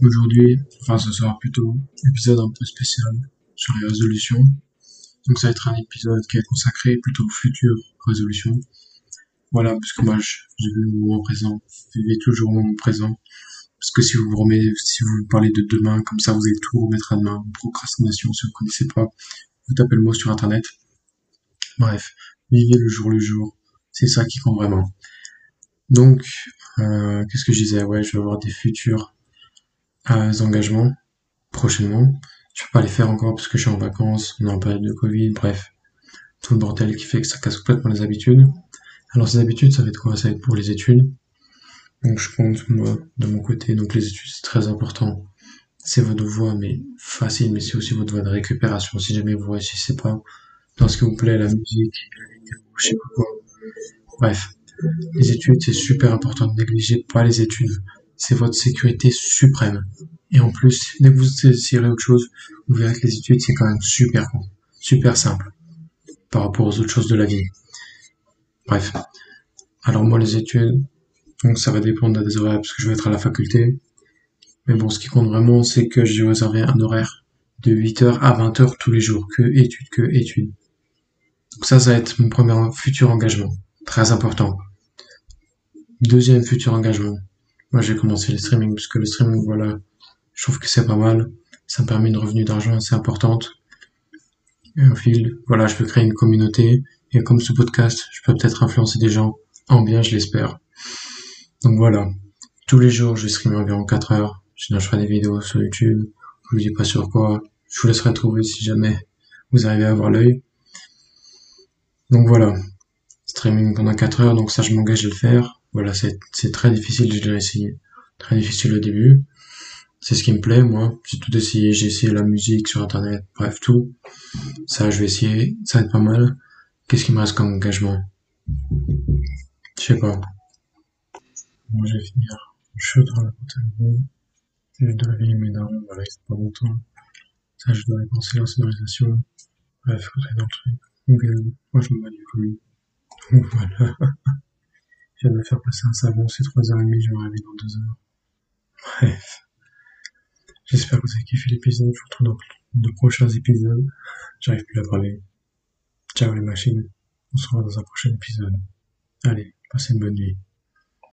Aujourd'hui, enfin ce sera plutôt épisode un peu spécial sur les résolutions. Donc ça va être un épisode qui est consacré plutôt aux futures résolutions. Voilà, parce que moi je, vis au moment présent, vivez toujours au moment présent. Parce que si vous vous remettez, si vous parlez de demain, comme ça vous allez tout remettre à demain. Procrastination, si vous ne connaissez pas, vous tapez le mot sur internet. Bref, vivez le jour le jour. C'est ça qui compte vraiment. Donc, euh, qu'est-ce que je disais? Ouais, je vais avoir des futurs euh, engagements prochainement. Je peux pas les faire encore parce que je suis en vacances, on est en période de Covid, bref. Tout le bordel qui fait que ça casse complètement les habitudes. Alors ces habitudes, ça va être quoi? Ça va être pour les études. Donc je compte moi de mon côté. Donc les études c'est très important. C'est votre voie mais facile, mais c'est aussi votre voie de récupération. Si jamais vous réussissez pas dans ce qui vous plaît, la musique, je sais pas quoi. Bref, les études c'est super important. Ne négligez pas les études. C'est votre sécurité suprême. Et en plus, dès que vous désirez autre chose, vous verrez que les études c'est quand même super super simple par rapport aux autres choses de la vie. Bref. Alors moi les études, donc ça va dépendre des horaires parce que je vais être à la faculté. Mais bon, ce qui compte vraiment, c'est que j'ai réservé un horaire de 8h à 20h tous les jours, que études, que études. Donc ça, ça va être mon premier futur engagement. Très important. Deuxième futur engagement. Moi, j'ai commencé le streaming, parce que le streaming, voilà, je trouve que c'est pas mal. Ça me permet une revenu d'argent assez importante. Et au fil, voilà, je peux créer une communauté. Et comme ce podcast, je peux peut-être influencer des gens en bien, je l'espère. Donc voilà, tous les jours je vais streamer environ 4 heures, sinon je ferai des vidéos sur YouTube, je vous dis pas sur quoi, je vous laisserai trouver si jamais vous arrivez à avoir l'œil. Donc voilà, streaming pendant 4 heures, donc ça je m'engage à le faire. Voilà, c'est très difficile, j'ai déjà essayé. Très difficile au début. C'est ce qui me plaît, moi. J'ai tout essayé, j'ai essayé la musique sur internet, bref, tout. Ça, je vais essayer, ça va être pas mal. Qu'est-ce qui me reste comme engagement? Je sais pas. Moi, je vais finir chaud dans la comptabilité. Je dois gagner mes darons, voilà, c'est pas longtemps. Ça, je dois dépenser la sonorisation. Bref, faut dans le truc. Google, moi, je me bats du couille. Donc voilà. Je viens de me faire passer un savon, c'est 3h30, je vais arriver dans 2 heures. Bref. J'espère que vous avez kiffé l'épisode. Je vous retrouve dans de prochains épisodes. J'arrive plus à parler. Ciao les machines. On se revoit dans un prochain épisode. Allez, passez une bonne nuit.